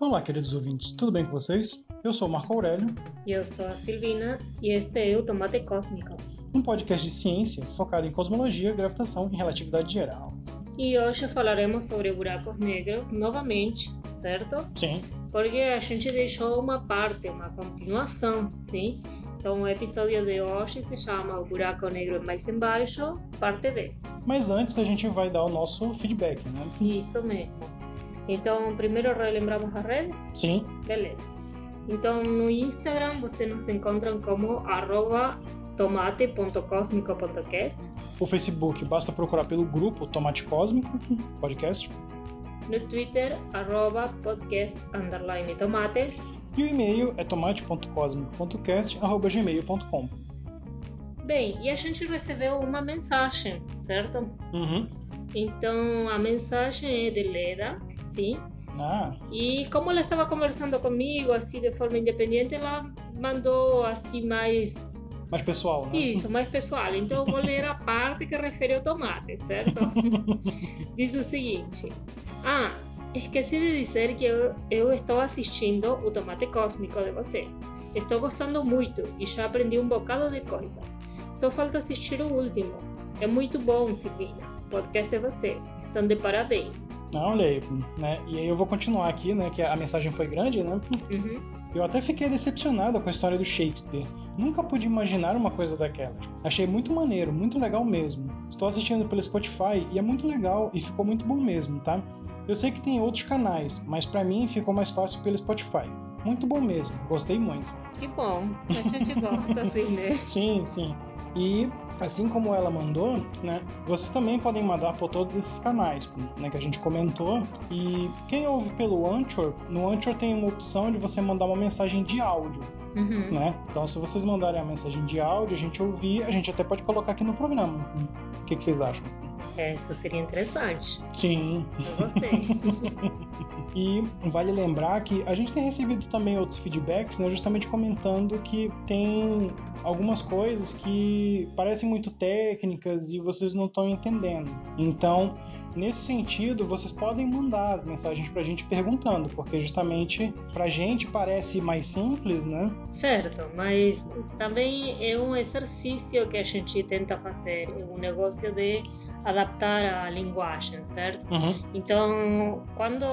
Olá, queridos ouvintes, tudo bem com vocês? Eu sou o Marco Aurélio. E eu sou a Silvina, e este é o Tomate Cósmico. Um podcast de ciência focado em cosmologia, gravitação e relatividade geral. E hoje falaremos sobre buracos negros novamente, certo? Sim. Porque a gente deixou uma parte, uma continuação, sim? Então o episódio de hoje se chama O Buraco Negro Mais Embaixo, parte B. Mas antes a gente vai dar o nosso feedback, né? Isso mesmo. Então, primeiro relembramos as redes? Sim. Beleza. Então, no Instagram você nos encontra como arroba tomate.cosmico.cast. O Facebook basta procurar pelo grupo Tomate Cósmico Podcast. No Twitter, arroba podcast underline tomate. E o e-mail é tomate.cosmico.cast.gmail.com Bem, e a gente recebeu uma mensagem, certo? Uhum. Então, a mensagem é de Leda, sim? Ah, E como ela estava conversando comigo, assim, de forma independente, ela mandou, assim, mais... mais pessoal, né? Isso, mais pessoal. Então, eu vou ler a parte que refere ao tomate, certo? Diz o seguinte... Ah, esqueci de dizer que eu, eu estou assistindo o Tomate Cósmico de vocês. Estou gostando muito e já aprendi um bocado de coisas. Só falta assistir o último. É muito bom, Silvina. O podcast de vocês. Estão de parabéns. Ah, olha aí, né? E aí eu vou continuar aqui, né? Que a mensagem foi grande, né? Uhum. Eu até fiquei decepcionado com a história do Shakespeare. Nunca pude imaginar uma coisa daquela. Achei muito maneiro, muito legal mesmo. Estou assistindo pelo Spotify e é muito legal e ficou muito bom mesmo, tá? Eu sei que tem outros canais, mas pra mim ficou mais fácil pelo Spotify. Muito bom mesmo, gostei muito. Que bom. A gente gosta, assim, né? Sim, sim. E assim como ela mandou, né, vocês também podem mandar por todos esses canais, né, que a gente comentou. E quem ouve pelo Anchor, no Anchor tem uma opção de você mandar uma mensagem de áudio, Uhum. né? Então, se vocês mandarem a mensagem de áudio, a gente ouvir, a gente até pode colocar aqui no programa. O que, que vocês acham? É, Isso seria interessante. Sim. Eu gostei. E vale lembrar que a gente tem recebido também outros feedbacks, né, justamente comentando que tem algumas coisas que parecem muito técnicas e vocês não estão entendendo. Então, nesse sentido, vocês podem mandar as mensagens pra gente perguntando, porque justamente pra gente parece mais simples, né? certo, mas também é um exercício que a gente tenta fazer. É um negócio de adaptar a linguagem, certo? Uhum. Então, quando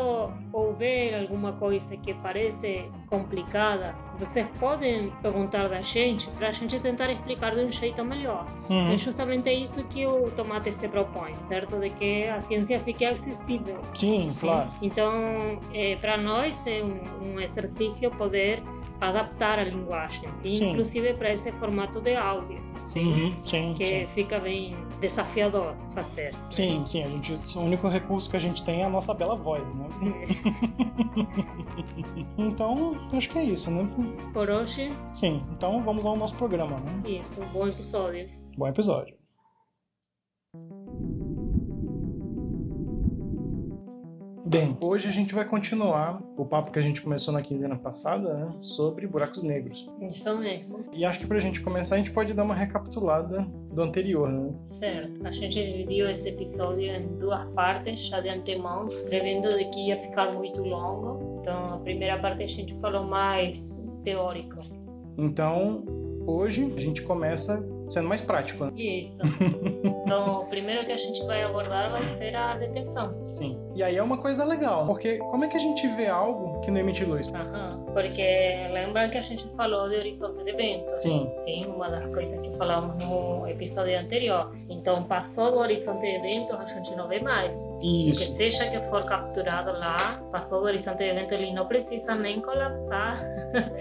houver alguma coisa que parece complicada, vocês podem perguntar da gente para a gente tentar explicar de um jeito melhor. Uhum. É justamente isso que o tomate se propõe, certo? De que a ciência fique acessível. Sim, Sim. claro. Então, é, para nós é um, um exercício poder adaptar a linguagem, sim? Sim. inclusive para esse formato de áudio, Uhum. Sim, que sim. fica bem desafiador fazer. Sim, sim, a gente, o único recurso que a gente tem é a nossa bela voz, né? Então, acho que é isso, né? Por hoje, Sim, então vamos ao nosso programa, né? isso, bom episódio. Bom episódio. Bem, hoje a gente vai continuar o papo que a gente começou na quinzena passada, né? Sobre buracos negros. Isso mesmo. E acho que pra gente começar, a gente pode dar uma recapitulada do anterior, né? Certo. A gente dividiu esse episódio em duas partes, já de antemão, prevendo de que ia ficar muito longo. Então, a primeira parte a gente falou mais teórico. Então, hoje a gente começa sendo mais prático, né? Isso. Então, o primeiro que a gente vai abordar vai ser a detecção. Sim. E aí é uma coisa legal, porque como é que a gente vê algo que não emite luz? Aham. Porque lembra que a gente falou de horizonte de eventos? Sim. Sim, uma das coisas que falamos no episódio anterior. Então, passou do horizonte de eventos, a gente não vê mais. Que Isso. seja que for capturado lá, passou do horizonte de eventos, ele não precisa nem colapsar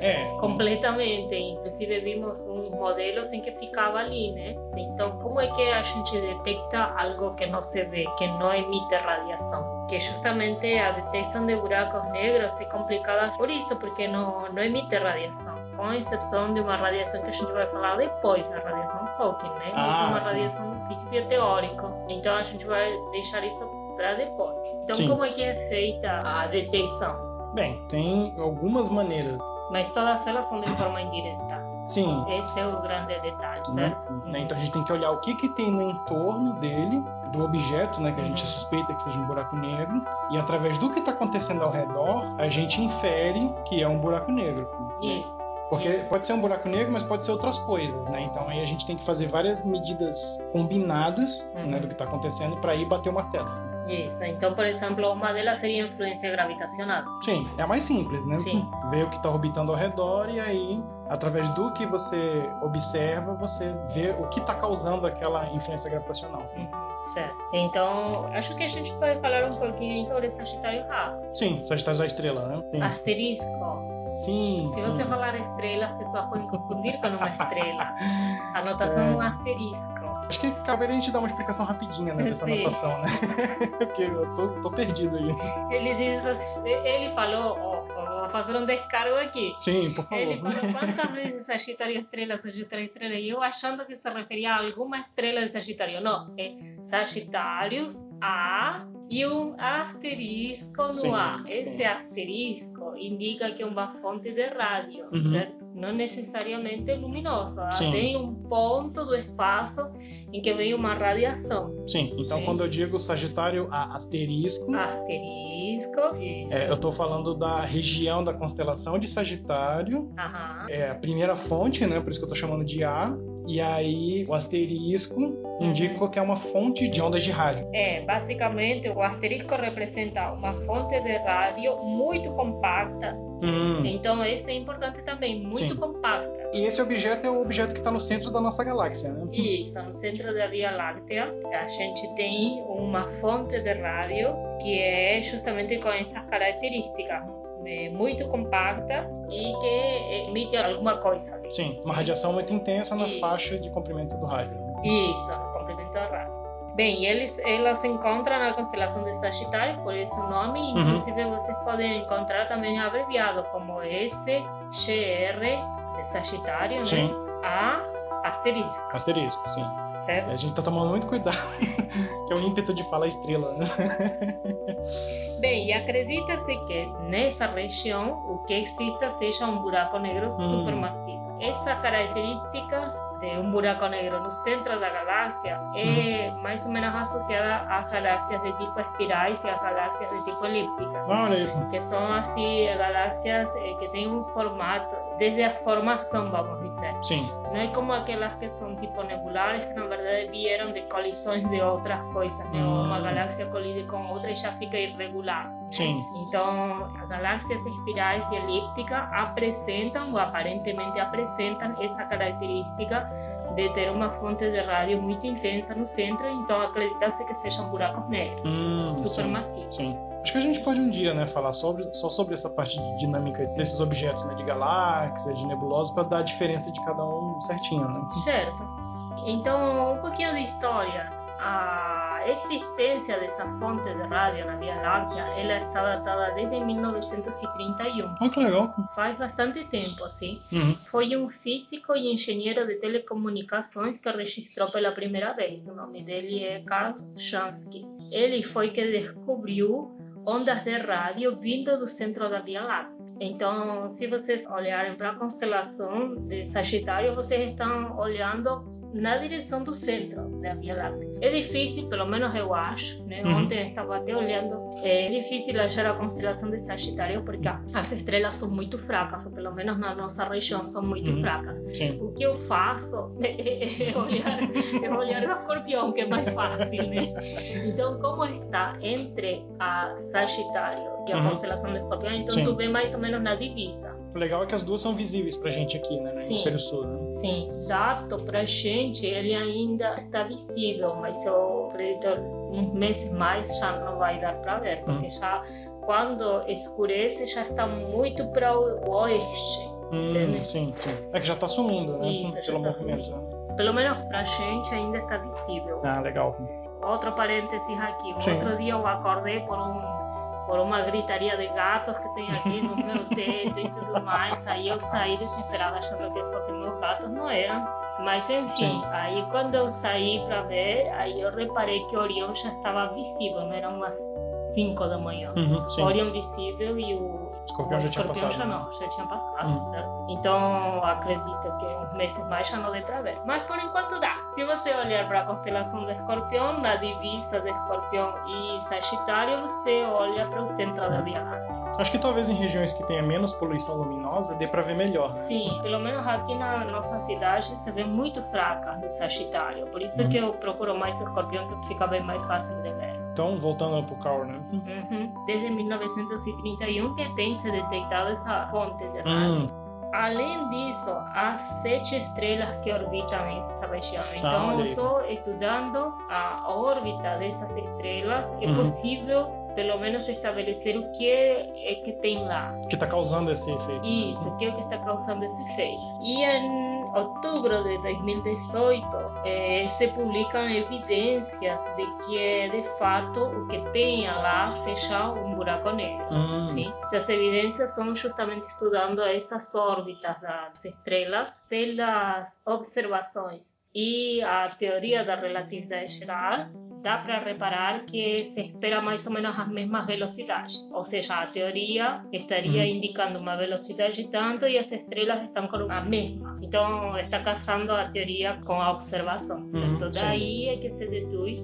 É. completamente. Inclusive, vimos uns modelos em que ficava ali, né? Então, como é que a gente detecta algo que não se vê, que não emite radiação? Que justamente a detecção de buracos negros é complicada por isso, porque não, não emite radiação. Com exceção de uma radiação que a gente vai falar depois, a radiação Hawking, né? Ah, é uma sim. radiação de princípio teórico. Então, a gente vai deixar isso para depois. Então, Sim. como é que é feita a detecção? Bem, tem algumas maneiras. Mas todas elas são de forma indireta. Sim. Esse é o grande detalhe, Né? certo? Né? Então a gente tem que olhar o que, que tem no entorno dele, do objeto, né, que a gente Uhum. suspeita que seja um buraco negro, e através do que está acontecendo ao redor, a gente infere que é um buraco negro. Isso. Porque pode ser um buraco negro, mas pode ser outras coisas, né? Então aí a gente tem que fazer várias medidas combinadas Uhum. né, do que está acontecendo para ir bater o martelo. Isso. Então, por exemplo, uma delas seria a influência gravitacional. Sim, é a mais simples, né? Sim. Ver o que está orbitando ao redor e aí, através do que você observa, você vê o que está causando aquela influência gravitacional. Uhum, Certo. Então, acho que a gente pode falar um pouquinho sobre Sagitário A. Sim, Sagitário é a estrela, né? Sim, Asterisco. sim. Se sim. você falar estrela, as pessoas podem confundir com uma estrela. A anotação é um asterisco. Acho que caberia a gente dar uma explicação rapidinha né, dessa Sim. anotação, né? Porque eu tô, tô perdido aí. Ele diz, assim- ele falou, ó, ó, vou fazer um descargo aqui. Sim, por favor. Ele falou quantas vezes Sagitário estrela, Sagitário estrela, e eu achando que se referia a alguma estrela de Sagitário. Não, é Sagitários A e um asterisco no Sim, A. Esse sim. asterisco indica que é uma fonte de rádio, Uhum. certo? Não necessariamente luminosa. Sim. Tem um ponto do espaço em que vem uma radiação. Sim, então Sim. quando eu digo Sagitário a asterisco, Asterisco. É, eu tô falando da região da constelação de Sagitário, Aham. é a primeira fonte, né? Por isso que eu tô chamando de A. E aí o asterisco indica que é uma fonte de ondas de rádio. É, basicamente o asterisco representa uma fonte de rádio muito compacta. Hum. Então isso é importante também, muito Sim. compacta. E esse objeto é o objeto que está no centro da nossa galáxia, né? Isso, no centro da Via Láctea, a gente tem uma fonte de rádio que é justamente com essas características, é muito compacta e que emite alguma coisa. ali. Sim, uma radiação muito intensa na faixa de comprimento do rádio. né? Isso, no comprimento da rádio. Bem, eles, elas se encontram na constelação de Sagitário, por esse nome, Uhum. inclusive vocês podem encontrar também abreviado como SGR de Sagitário, né? Sim. A asterisco, Asterisco, sim. Certo? A gente tá tomando muito cuidado, que é o ímpeto de falar estrela, né? Bem, e acredita-se que nessa região o que exista seja um buraco negro Hum. supermassivo. Essas características de um buraco negro no centro da galáxia é mais ou menos associada às galáxias de tipo espirais e às galáxias de tipo elípticas, aí. que são assim galáxias eh, que têm um formato desde a formação, vamos dizer. Sim, Não é como aquelas que são tipo nebulares, que na verdade vieram de colisões de outras coisas, né? Hum. Uma galáxia colide com outra e já fica irregular. sim. Então, as galáxias espirais e elípticas apresentam, ou aparentemente apresentam, essa característica de ter uma fonte de rádio muito intensa no centro, então acredita-se que sejam buracos negros, Hum, sim, supermassivos. sim. Acho que a gente pode um dia, né, falar sobre, só sobre essa parte de dinâmica desses objetos, né, de galáxia, de nebulosa, para dar a diferença de cada um certinho, né? Certo. Então, um pouquinho de história. A existência dessa fonte de rádio na Via Láctea, ela está datada desde 1931. Ah, que legal. Faz bastante tempo, assim. Uhum. Foi um físico e engenheiro de telecomunicações que registrou pela primeira vez. O nome dele é Karl Jansky. Ele foi que descobriu ondas de rádio vindo do centro da Via Láctea. Então, se vocês olharem para a constelação de Sagitário, vocês estão olhando na direção do centro da Via Láctea. É difícil, pelo menos eu acho, né? Uhum. Ontem eu estava até olhando, é difícil achar a constelação de Sagitário porque as estrelas são muito fracas, ou pelo menos na nossa região são muito Uhum. fracas. Sim. O que eu faço é, é olhar, é olhar o escorpião, que é mais fácil, né? Então, como está entre a Sagitário e a Uhum. constelação do escorpião, então Sim. tu vê mais ou menos na divisa. O legal é que as duas são visíveis pra gente aqui, né, no Sim. hemisfério sul, né? Sim, dado pra gente, ele ainda está visível, mas eu acredito uns meses mais já não vai dar para ver, porque já quando escurece já está muito para o oeste. Hum, sim, sim. É que já tá sumindo, né? Isso, Pelo tá movimento. né? Pelo menos pra gente ainda está visível. Ah, legal. Outro parênteses aqui. Um Sim. outro dia eu acordei por um por uma gritaria de gatos que tem aqui no meu teto e tudo mais. Aí eu saí desesperada achando que fossem meus gatos, não eram. Mas enfim, Sim. aí quando eu saí para ver, aí eu reparei que Orião já estava visível, não eram umas 5 da manhã. Uhum, sim. Orion visível e o Escorpião já tinha passado. já não, já tinha passado, Uhum. certo? Então acredito que uns meses mais já não dê para ver. Mas por enquanto dá. Se você olhar para a constelação do escorpião, na divisa de escorpião e sagitário, você olha para o centro da Via Láctea. Acho que talvez em regiões que tenha menos poluição luminosa dê pra ver melhor. né? Sim, pelo menos aqui na nossa cidade se vê muito fraca do Sagitário. Por isso Uhum. que eu procuro mais escorpião, que fica bem mais fácil de ver. Então, voltando pro Carl, né? Uhum. Desde 1931 que tem se detectado essa fonte de rádio. Hum, Além disso, há sete estrelas que orbitam essa região. olha Então, só estudando a órbita dessas estrelas é Uhum. possível, pelo menos, estabelecer o que é que tem lá. que tá causando esse efeito. né? Isso, que é o que está causando esse efeito. E em outubro de 2018 eh, se publicam evidências de que, de fato, o que tenha lá seja um buraco negro. Hum, Sim. Essas evidências são justamente estudando essas órbitas das estrelas pelas observações e a teoria da relatividade geral, dá para reparar que se espera mais ou menos as mesmas velocidades. Ou seja, a teoria estaria indicando uma velocidade tanto e as estrelas estão com a mesma. Então, está casando a teoria com a observação, certo? Uhum. Daí é que se deduz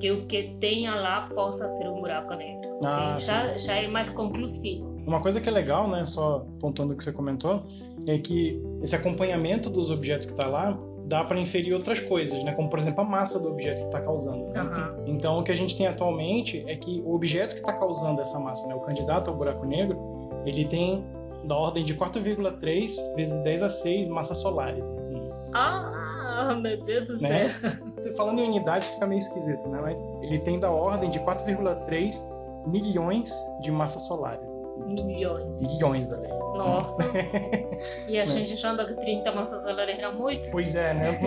que o que tenha lá possa ser um buraco negro. Ah, Sim, já, já é mais conclusivo. Uma coisa que é legal, né, só apontando o que você comentou, é que esse acompanhamento dos objetos que tá lá dá para inferir outras coisas, né, como por exemplo a massa do objeto que está causando. né? Aham. Então, o que a gente tem atualmente é que o objeto que está causando essa massa, né, o candidato ao buraco negro, ele tem da ordem de 4,3 vezes 10 a 6 massas solares. Ah, meu Deus do Né? céu. Falando em unidades fica meio esquisito, né? Mas ele tem da ordem de 4,3 milhões de massas solares. Milhões. Milhões, ali. Nossa. E a Né? gente achando que 30 massas solares era muito. Pois é, né?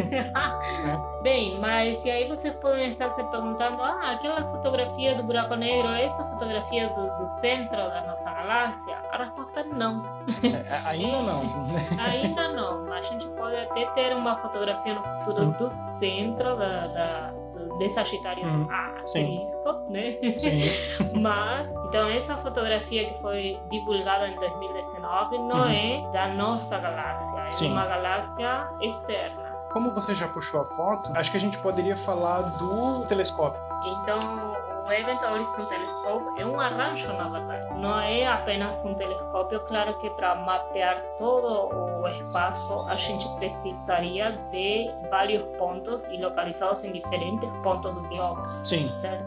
Bem, mas e aí vocês podem estar se perguntando: ah, aquela fotografia do buraco negro é essa fotografia do, do centro da nossa galáxia? A resposta é não. É, Ainda não. Ainda não. A gente pode até ter uma fotografia no futuro do centro da, da, de Sagitário Uhum. asterisco, né? Sim. Mas, então essa fotografia que foi divulgada em 2019 não Uhum. é da nossa galáxia, é Sim. uma galáxia externa. Como você já puxou a foto, acho que a gente poderia falar do telescópio. Então, o Event Horizon Telescope é um arranjo, na verdade. Não é apenas um telescópio. Claro que para mapear todo o espaço, a gente precisaria de vários pontos e localizados em diferentes pontos do globo. Sim. certo?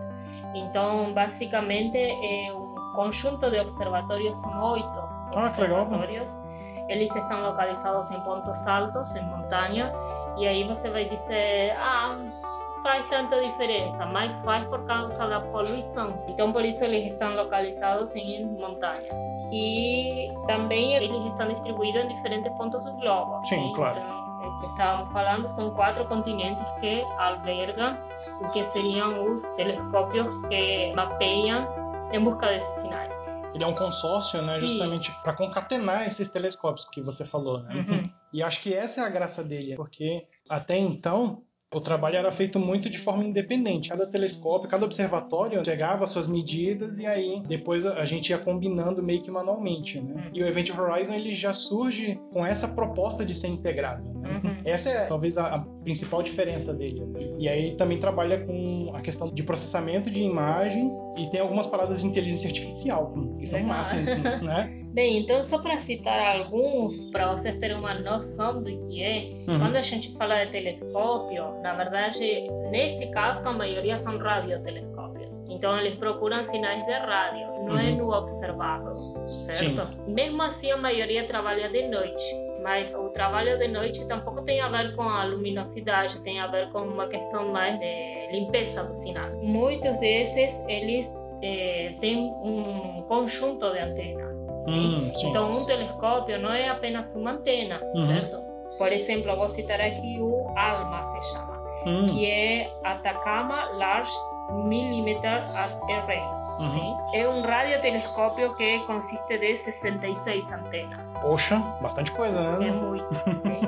Então, basicamente, é um conjunto de observatórios, são oito Ah, observatórios. Eles estão localizados em pontos altos, em montanha, e aí você vai dizer, ah, faz tanta diferença, mas faz por causa da poluição. Então, por isso eles estão localizados em montanhas. E também eles estão distribuídos em diferentes pontos do globo. Sim, claro. Então, é, estávamos falando, são quatro continentes que albergam o que seriam os telescópios que mapeiam em busca desses sinais. Ele é um consórcio, né, justamente para concatenar esses telescópios que você falou, né? Uhum. E acho que essa é a graça dele, porque até então o trabalho era feito muito de forma independente. Cada telescópio, cada observatório pegava suas medidas e aí depois a gente ia combinando meio que manualmente, né? Uhum. E o Event Horizon ele já surge com essa proposta de ser integrado. né? Uhum. Essa é talvez a, a principal diferença dele. né? E aí também trabalha com a questão de processamento de imagem e tem algumas paradas de inteligência artificial, que são Legal. máximas, né? Bem, então só para citar alguns, para vocês terem uma noção do que é, Uhum. quando a gente fala de telescópio, na verdade, nesse caso, a maioria são radiotelescópios. Então, eles procuram sinais de rádio, não é Uhum. no observável, certo? Mesmo assim, a maioria trabalha de noite. Mas o trabalho de noite tampouco tem a ver com a luminosidade, tem a ver com uma questão mais de limpeza do sinal. Muitos desses, eles eh, têm um conjunto de antenas. Hum, sim. Então, um telescópio não é apenas uma antena, Uhum. certo? Por exemplo, vou citar aqui o ALMA, se chama, Hum, que é Atacama Large Millimeter Array. Uhum. sim? É um radiotelescópio que consiste de 66 antenas. Poxa, bastante coisa, É né? muito, sim.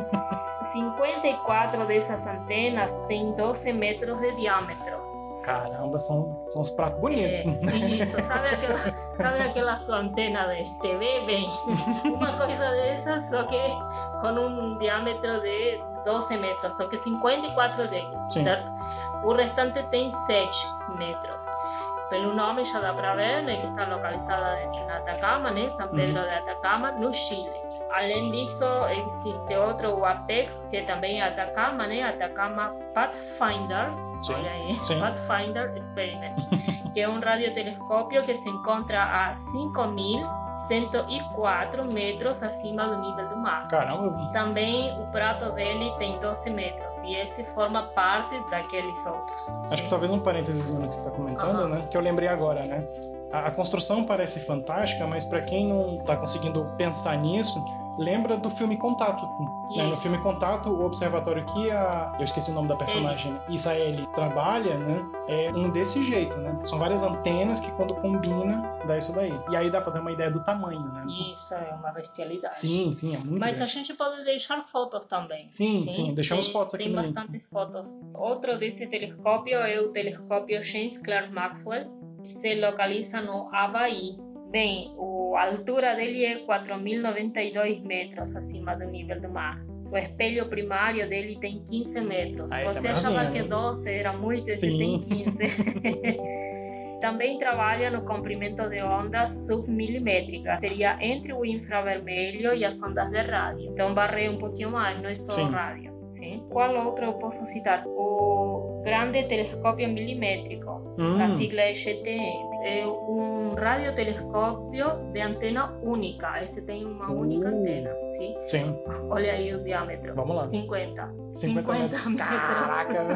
54 dessas antenas têm 12 metros de diâmetro, Caramba, são, são uns pratos bonitos. É, isso, sabe aquela, sabe aquela sua antena de TV? Bem, uma coisa dessas, só que com um diâmetro de 12 metros, só que 54 deles, Sim. certo? O restante tem 7 metros. Pelo nome já dá para ver né, que está localizada na Atacama, né, São Pedro de Atacama, no Chile. Além disso, existe outro, o Apex, que também é Atacama, né, Atacama Pathfinder, Sim, olha aí, sim. Pathfinder Experiment, que é um radiotelescópio que se encontra a 5.104 metros acima do nível do mar. Caramba, Também o prato dele tem 12 metros e esse forma parte daqueles outros. acho que talvez um parênteses no que você está comentando, Aham. né? Que eu lembrei agora, né? A, a construção parece fantástica, mas para quem não está conseguindo pensar nisso, lembra do filme Contato. né? No filme Contato, o observatório que a. Eu esqueci o nome da personagem. Isaeli trabalha, né? É um desse jeito, né? São várias antenas que quando combina, dá isso daí. E aí dá para ter uma ideia do tamanho, né? Isso é uma bestialidade. Sim, sim, é muito Mas a grande. gente pode deixar fotos também. Sim, sim, deixamos tem, fotos aqui Tem no link. bastante fotos. Outro desse telescópio é o telescópio James Clerk Maxwell. Se localiza no Havaí. Bem, a altura dele é 4.092 metros acima do nível do mar. O espelho primário dele tem 15 metros. Ah, Você achava que 12 era muito, esse tem 15. Também trabalha no comprimento de ondas submilimétricas, seria entre o infravermelho e as ondas de rádio. Então varre um pouquinho mais, não é só Sim. rádio. Sim. Qual outro eu posso citar? O Grande Telescópio Milimétrico, Hum, a sigla é GTM. É um radiotelescópio de antena única. Esse tem uma única Uh. antena, sim? sim, Olha aí o diâmetro. Vamos lá. 50. 50 metros. Caraca!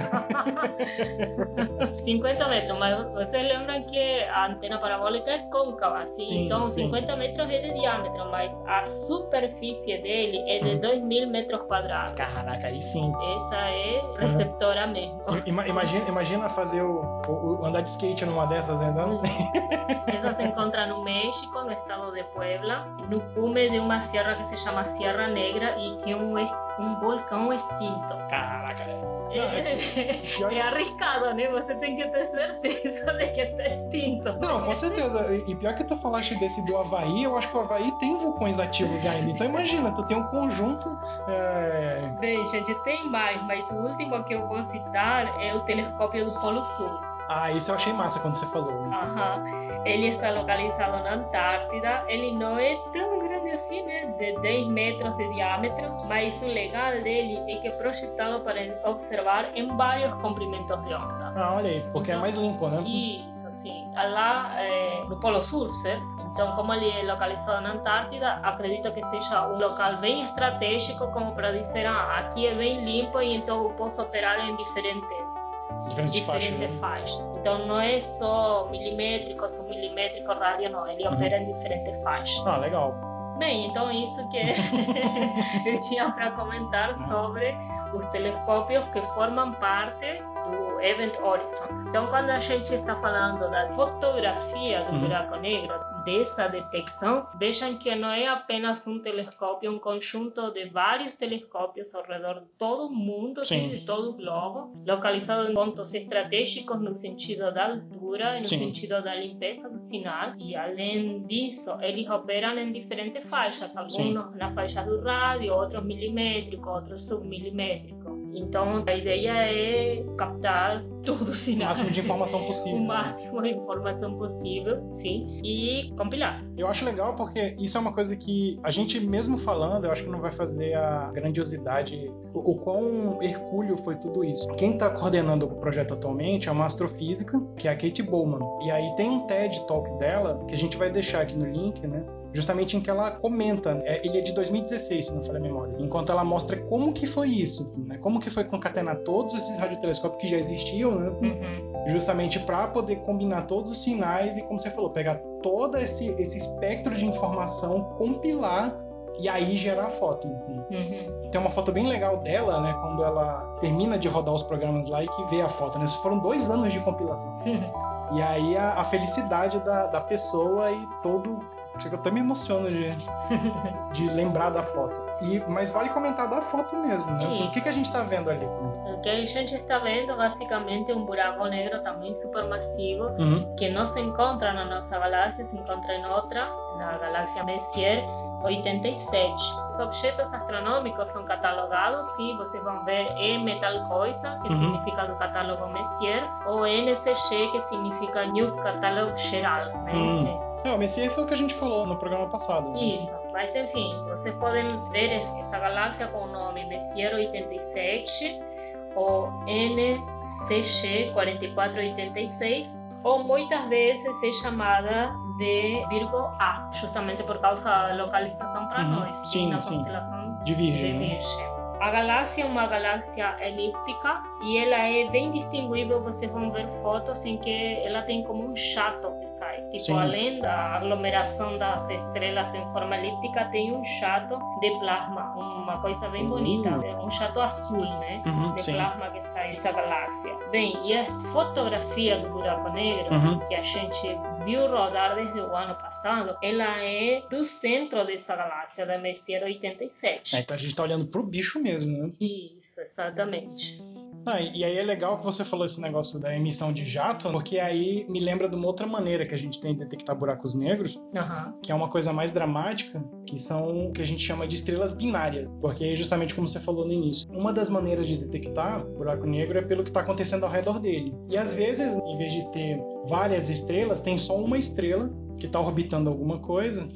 50 metros, mas vocês lembram que a antena parabólica é côncava, assim? Sim, então sim. 50 metros é de diâmetro, mas a superfície dele é de Hum. 2 mil metros quadrados. Caraca, aí sim. Essa é receptora mesmo. Ima- Imagina, imagina fazer o, o- o- andar de skate numa dessas né? andando. Essa se encontra no México, no estado de Puebla, no cume de uma sierra que se chama Sierra Negra e que é um, es- um vulcão extinto. Caraca. É, é arriscado, né? Você tem que ter certeza de que está extinto. Não, com certeza. E pior que tu falaste desse do Havaí, eu acho que o Havaí tem vulcões ativos ainda. Então imagina, tu tem um conjunto. é, Bem, gente, tem mais, mas o último que eu vou citar é o telescópio do Polo Sul. Ah, isso eu achei massa quando você falou. Aham. Ele está localizado na Antártida. Ele não é tão grande assim, né? De 10 metros de diâmetro. Mas o legal dele é que é projetado para observar em vários comprimentos de onda. Ah, olha aí, porque é mais limpo, né? Isso, sim. Lá é, no Polo Sul, certo? Então, como ele é localizado na Antártida, acredito que seja um local bem estratégico como para dizer, ah, aqui é bem limpo e então eu posso operar em diferentes Diferentes faixas. né? faixas. Então não é só milimétrico, submilimétrico, rádio, não. Ele opera em diferentes faixas. Ah, legal. Bem, então isso que eu tinha para comentar sobre os telescópios que formam parte do Event Horizon. Então, quando a gente está falando da fotografia do Uhum. buraco negro, dessa detecção, vejam que não é apenas um telescópio, um conjunto de vários telescópios ao redor de todo o mundo, Sim. de todo o globo, localizado em pontos estratégicos no sentido da altura e no Sim. sentido da limpeza do sinal. E além disso, eles operam em diferentes faixas, alguns na faixa do rádio, outros milimétricos, outros submilimétricos. Então, a ideia é captar tudo o máximo de informação possível. o né? máximo de informação possível, sim, e compilar. Eu acho legal porque isso é uma coisa que a gente mesmo falando, eu acho que não vai fazer a grandiosidade, o, o quão hercúleo foi tudo isso. Quem está coordenando o projeto atualmente é uma astrofísica, que é a Kate Bowman. E aí tem um TED Talk dela, que a gente vai deixar aqui no link, né? Justamente em que ela comenta, é, ele é de 2016, se não falha a memória, enquanto ela mostra como que foi isso, né? Como que foi concatenar todos esses radiotelescópios que já existiam, né? Uhum. justamente para poder combinar todos os sinais e, como você falou, pegar todo esse, esse espectro de informação, compilar e aí gerar a foto. Uhum. Tem uma foto bem legal dela, né, quando ela termina de rodar os programas lá e que vê a foto. Né? Isso foram dois anos de compilação. E aí a, a felicidade da, da pessoa e todo Chega, eu até me emociono de, de lembrar da foto. E, mas vale comentar da foto mesmo, né? O que, que a gente está vendo ali? O que a gente está vendo basicamente um buraco negro também supermassivo uhum. que não se encontra na nossa galáxia, se encontra em outra, na galáxia Messier 87. Os objetos astronômicos são catalogados, sim, vocês vão ver M tal coisa, que uhum. significa do catálogo Messier, ou NCG, que significa New Catalog Geral. Né? Uhum. É, o Messier foi o que a gente falou no programa passado. Né? Isso, mas enfim, vocês podem ver essa galáxia com o nome Messier 87 ou NCG 4486 ou muitas vezes é chamada de Virgo A, justamente por causa da localização para uhum. nós, sim, na sim. constelação de Virgem. De Virgem. Né? A galáxia é uma galáxia elíptica e ela é bem distinguível. Vocês vão ver fotos em que ela tem como um chato que sai. Tipo, Sim. além da aglomeração das estrelas em forma elíptica, tem um chato de plasma, uma coisa bem bonita, uh. um chato azul, né? Uhum, de sim. plasma que sai dessa galáxia. Bem, e a fotografia do buraco negro uhum. que a gente viu rodar desde o ano passado, ela é do centro dessa galáxia, da Messier 87. É, então a gente está olhando para o bicho mesmo, né? Isso, exatamente. Ah, e aí é legal que você falou esse negócio da emissão de jato, porque aí me lembra de uma outra maneira que a gente tem de detectar buracos negros, uhum. que é uma coisa mais dramática, que são o que a gente chama de estrelas binárias. Porque aí, justamente como você falou no início, uma das maneiras de detectar buraco negro é pelo que está acontecendo ao redor dele. E às vezes, em vez de ter várias estrelas, tem só uma estrela que está orbitando alguma coisa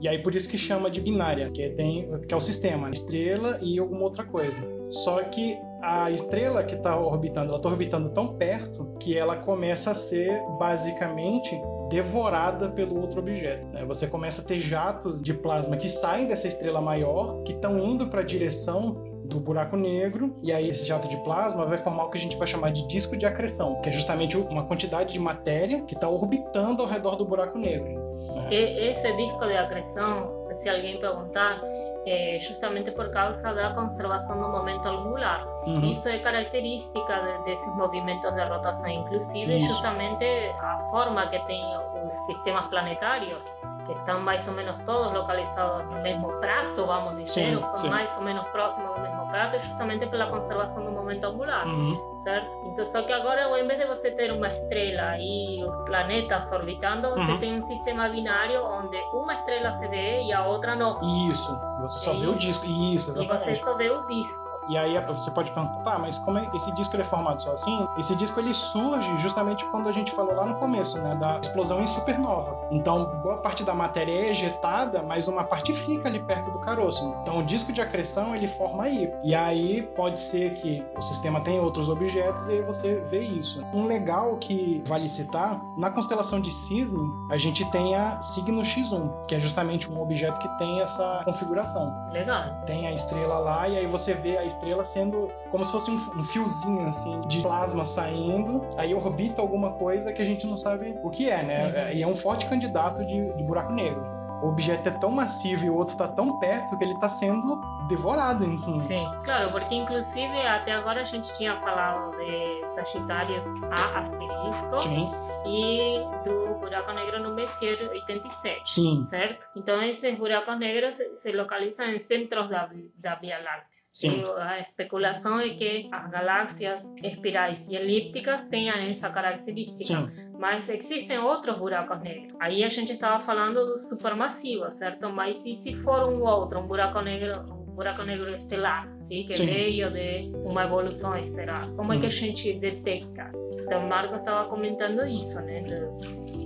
e aí por isso que chama de binária, que, tem, que é o sistema, estrela e alguma outra coisa. Só que a estrela que está orbitando, ela está orbitando tão perto que ela começa a ser basicamente devorada pelo outro objeto. Né? Você começa a ter jatos de plasma que saem dessa estrela maior, que estão indo para a direção do buraco negro, e aí esse jato de plasma vai formar o que a gente vai chamar de disco de acreção, que é justamente uma quantidade de matéria que está orbitando ao redor do buraco negro. Esse disco de acreção, se alguém perguntar, é justamente por causa da conservação do momento angular. Uhum. Isso é característica de, desses movimentos de rotação, inclusive Isso. justamente a forma que tem os sistemas planetários, que estão mais ou menos todos localizados no mesmo prato, vamos dizer, sim, sim. mais ou menos próximos do mesmo prato, é justamente pela conservação do momento angular. Uhum certo? Então, só que agora, em vez de você ter uma estrela e os planetas orbitando, você uhum. tem um sistema binário onde uma estrela se vê e a outra não. Isso, você só é vê isso. o disco. Isso, exatamente. E você só vê o disco. E aí você pode perguntar, tá, mas como é esse disco ele é formado só assim? Esse disco ele surge justamente quando a gente falou lá no começo, né, da explosão em supernova. Então, boa parte da matéria é ejetada, mas uma parte fica ali perto do caroço. Então, o disco de acreção ele forma aí. E aí pode ser que o sistema tenha outros objetos e aí você vê isso. Um legal que vale citar, na constelação de Cisne, a gente tem a signo X1, que é justamente um objeto que tem essa configuração. Legal. Tem a estrela lá e aí você vê a estrela sendo como se fosse um, um, fiozinho assim de plasma saindo, aí orbita alguma coisa que a gente não sabe o que é, né? Uhum. E é um forte candidato de, de buraco negro. O objeto é tão massivo e o outro está tão perto que ele está sendo devorado. Enfim. Sim, claro, porque inclusive até agora a gente tinha falado de Sagitários A asterisco Sim. e do buraco negro no Messier 87, Sim. certo? Então esses buracos negros se, se localizam em centros da, da Via Láctea. Sim. A especulação é que as galáxias espirais e elípticas tenham essa característica. Sim. Mas existem outros buracos negros. Aí a gente estava falando do supermassivo, certo? Mas e se for um outro, um buraco negro, um buraco negro estelar, sim? que Sim. veio de uma evolução estelar? Como é que a gente detecta? Então, o Marco estava comentando isso, né?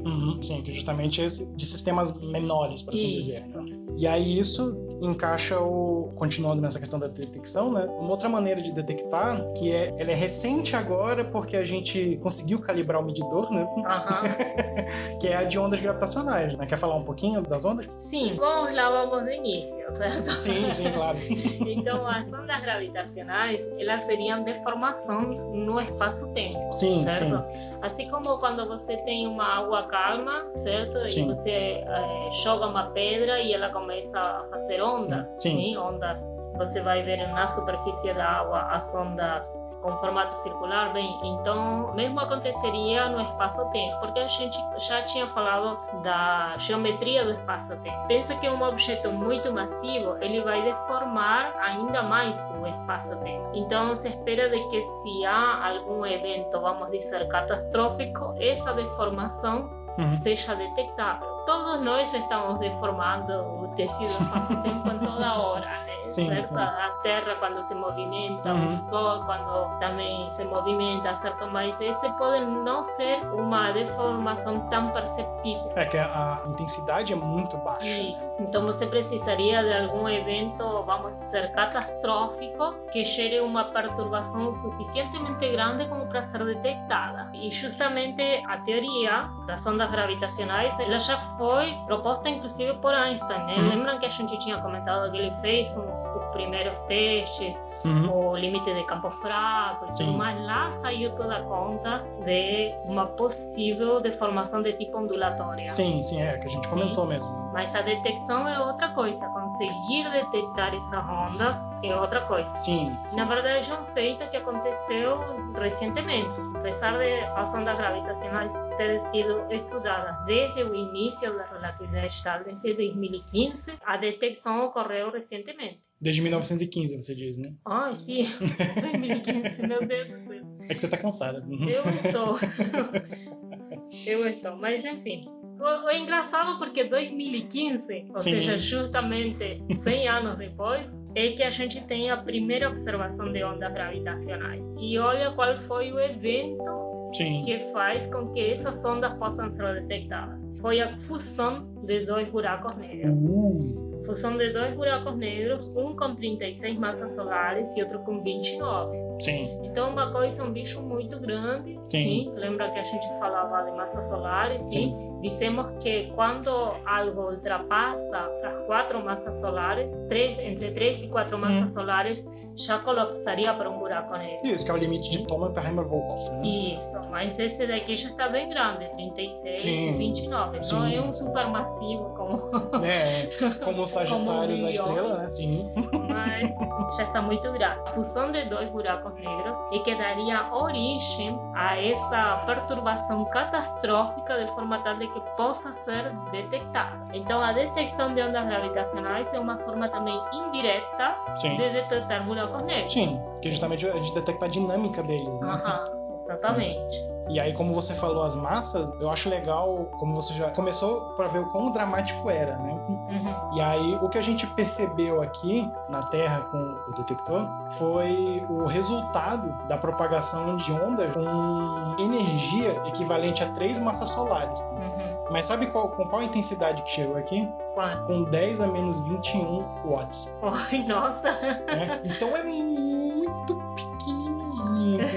Uhum, sim, que justamente é de sistemas menores, por assim isso. dizer. E aí isso encaixa o continuando nessa questão da detecção, né? Uma outra maneira de detectar que é ela é recente agora porque a gente conseguiu calibrar o medidor, né? Uhum. que é a de ondas gravitacionais, né? Quer falar um pouquinho das ondas? Sim, vamos lá, vamos do início, certo? Sim, sim, claro. então as ondas gravitacionais elas seriam deformação no espaço-tempo, sim, certo? Sim. Assim como quando você tem uma água calma, certo? Sim. E você é, joga uma pedra e ela começa a fazer ondas, sim. ondas. Você vai ver na superfície da água as ondas com formato circular, bem, então mesmo aconteceria no espaço-tempo, porque a gente já tinha falado da geometria do espaço-tempo. Pensa que um objeto muito massivo, ele vai deformar ainda mais o espaço-tempo. Então se espera de que se há algum evento, vamos dizer, catastrófico, essa deformação uhum. seja detectável. Todos nós estamos deformando o tecido espaço-tempo em toda hora? Sim, certo? Sim. A Terra quando se movimenta, uhum. o Sol quando também se movimenta, certo? Mas este pode não ser uma deformação tão perceptível. É que a, intensidade é muito baixa. Isso. Então você precisaria de algum evento, vamos dizer, catastrófico, que gere uma perturbação suficientemente grande como para ser detectada. E justamente a teoria das ondas gravitacionais, ela já foi proposta inclusive por Einstein. Né? Uhum. Lembram que a gente tinha comentado que ele fez uns, os primeiros testes, uhum. o limite de campo fraco e tudo mais. Lá saiu toda a conta de uma possível deformação de tipo ondulatória. Sim, sim, é que a gente comentou sim. mesmo. Mas a detecção é outra coisa. Conseguir detectar essas ondas é outra coisa. Sim. sim. Na verdade, é um feito que aconteceu recentemente. Apesar de as ondas gravitacionais terem sido estudadas desde o início da relatividade estável, desde 2015, a detecção ocorreu recentemente. Desde 1915, você diz, né? Ai, sim. 2015, meu Deus do céu. É que você tá cansada. Eu estou. Eu estou. Mas, enfim. O, engraçado porque 2015, ou Sim. seja, justamente 100 anos depois, é que a gente tem a primeira observação de ondas gravitacionais. E olha qual foi o evento Sim. que faz com que essas ondas possam ser detectadas. Foi a fusão de dois buracos negros. Uh fusão de dois buracos negros, um com 36 massas solares e outro com 29. Sim. Então, uma coisa, um bicho muito grande. Sim. sim. Lembra que a gente falava de massas solares? Sim. sim. Dizemos que quando algo ultrapassa as quatro massas solares, três, entre 3 e 4 massas hum. solares, já colapsaria para um buraco negro. Isso, que é o limite de Thomas Heimer Volkoff. Né? Isso, mas esse daqui já está bem grande, 36 Sim. e 29. Então Sim. é um supermassivo como. É, como Sagitários, a estrela, né? Sim. Mas já está muito grande. Fusão de dois buracos negros e que daria origem a essa perturbação catastrófica de forma tal de que possa ser detectada. Então a detecção de ondas gravitacionais é uma forma também indireta Sim. de detectar buracos Sim, que justamente a gente detecta a dinâmica deles, né? Aham, exatamente. E aí, como você falou as massas, eu acho legal, como você já começou para ver o quão dramático era, né? Uhum. E aí, o que a gente percebeu aqui na Terra com o detector foi o resultado da propagação de ondas com energia equivalente a três massas solares. Uhum. Mas sabe qual, com qual intensidade que chegou aqui? Quanto? Com 10 a menos 21 watts. Ai, nossa! É, então é muito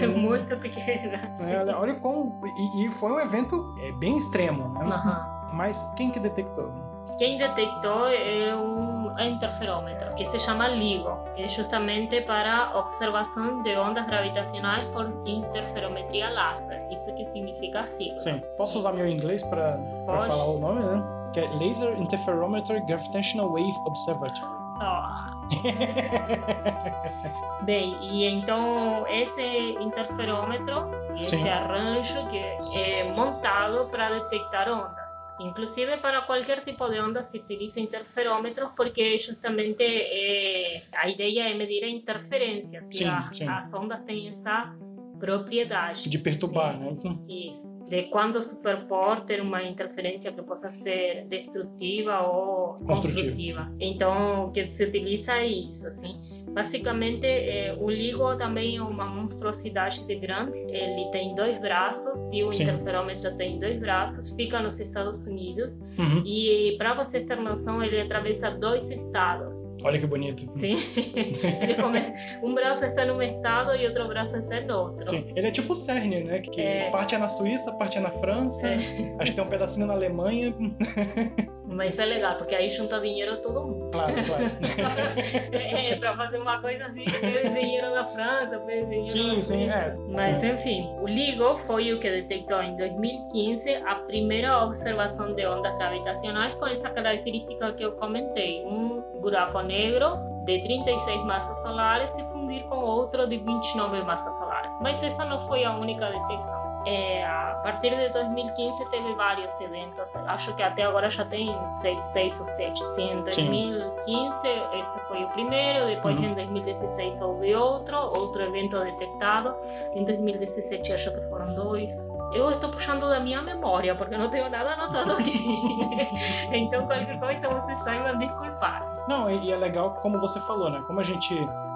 é muito pequena. É, olha como. E, e, foi um evento é, bem extremo, né? Uhum. Mas quem que detectou? Quem detectou é um interferômetro que se chama LIGO, que é justamente para observação de ondas gravitacionais por interferometria laser. Isso que significa sigla. Sim. Posso usar meu inglês para falar o nome, né? Que é Laser Interferometer Gravitational Wave Observatory. Oh. Bem, e então esse interferômetro, esse Sim. arranjo que é montado para detectar ondas. Inclusive para qualquer tipo de onda se utiliza interferômetros porque justamente é, a ideia é medir a interferência, se sim, as ondas têm essa propriedade. De perturbar, né? Isso. De quando superpor ter uma interferência que possa ser destrutiva ou construtiva. construtiva. Então, o que se utiliza é isso, assim. Basicamente, é, o LIGO também é uma monstruosidade de grande. Ele tem dois braços e o Sim. interferômetro tem dois braços. Fica nos Estados Unidos. Uhum. E, para você ter noção, ele atravessa dois estados. Olha que bonito. Sim. Um braço está num estado e outro braço está no outro. Sim. Ele é tipo o CERN, né? Que é... parte é na Suíça, parte é na França. É. Acho que tem um pedacinho na Alemanha. Mas é legal, porque aí junta dinheiro todo mundo. Claro, claro. é, pra fazer uma coisa assim, pede dinheiro da França, pede dinheiro Sim, sim, é. Mas enfim, o LIGO foi o que detectou em 2015 a primeira observação de ondas gravitacionais com essa característica que eu comentei. Um buraco negro de 36 massas solares se fundir com outro de 29 massas solares. Mas essa não foi a única detecção. É, a partir de 2015 teve vários eventos. Acho que até agora já tem seis, seis ou sete. Sim, em 2015 Sim. esse foi o primeiro, depois uhum. em 2016 houve outro, outro evento detectado. Em 2017 acho que foram dois. Eu estou puxando da minha memória, porque não tenho nada anotado aqui. então qualquer coisa vocês saibam desculpar. Não, e é legal como você falou, né? Como a gente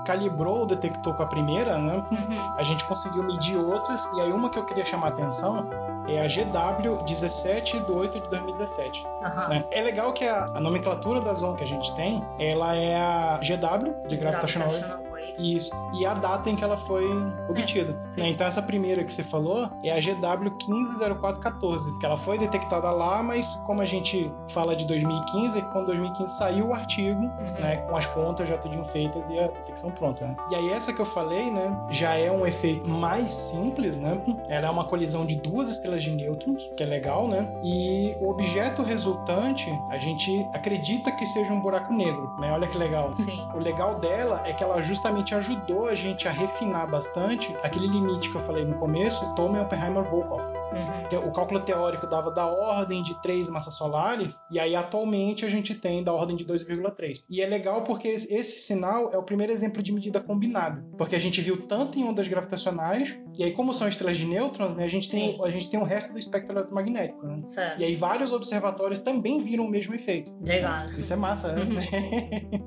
calibrou o detector com a primeira, né? Uhum. A gente conseguiu medir outras, e aí uma que eu queria chamar a atenção é a GW 17 de 8 de 2017. Uhum. Né? É legal que a, a, nomenclatura da zona que a gente tem, ela é a GW, de Gravitational Wave isso. E a data em que ela foi obtida. É, né? Então essa primeira que você falou é a GW 150414, porque ela foi detectada lá, mas como a gente fala de 2015, é quando 2015 saiu o artigo, uhum. né, com as contas já tudinho feitas e a detecção pronta. Né? E aí essa que eu falei, né, já é um efeito mais simples, né? Ela é uma colisão de duas estrelas de nêutrons, que é legal, né? E o objeto resultante, a gente acredita que seja um buraco negro, né? Olha que legal. Sim. O legal dela é que ela justamente realmente ajudou a gente a refinar bastante aquele limite que eu falei no começo, Thoma Oppenheimer-Volkoff. Uhum. O cálculo teórico dava da ordem de 3 massas solares, e aí atualmente a gente tem da ordem de 2,3. E é legal porque esse sinal é o primeiro exemplo de medida combinada, porque a gente viu tanto em ondas gravitacionais, e aí como são estrelas de nêutrons, né, a gente tem, a gente tem o resto do espectro eletromagnético. Né? E aí vários observatórios também viram o mesmo efeito. Legal. Isso é massa, né? Uhum.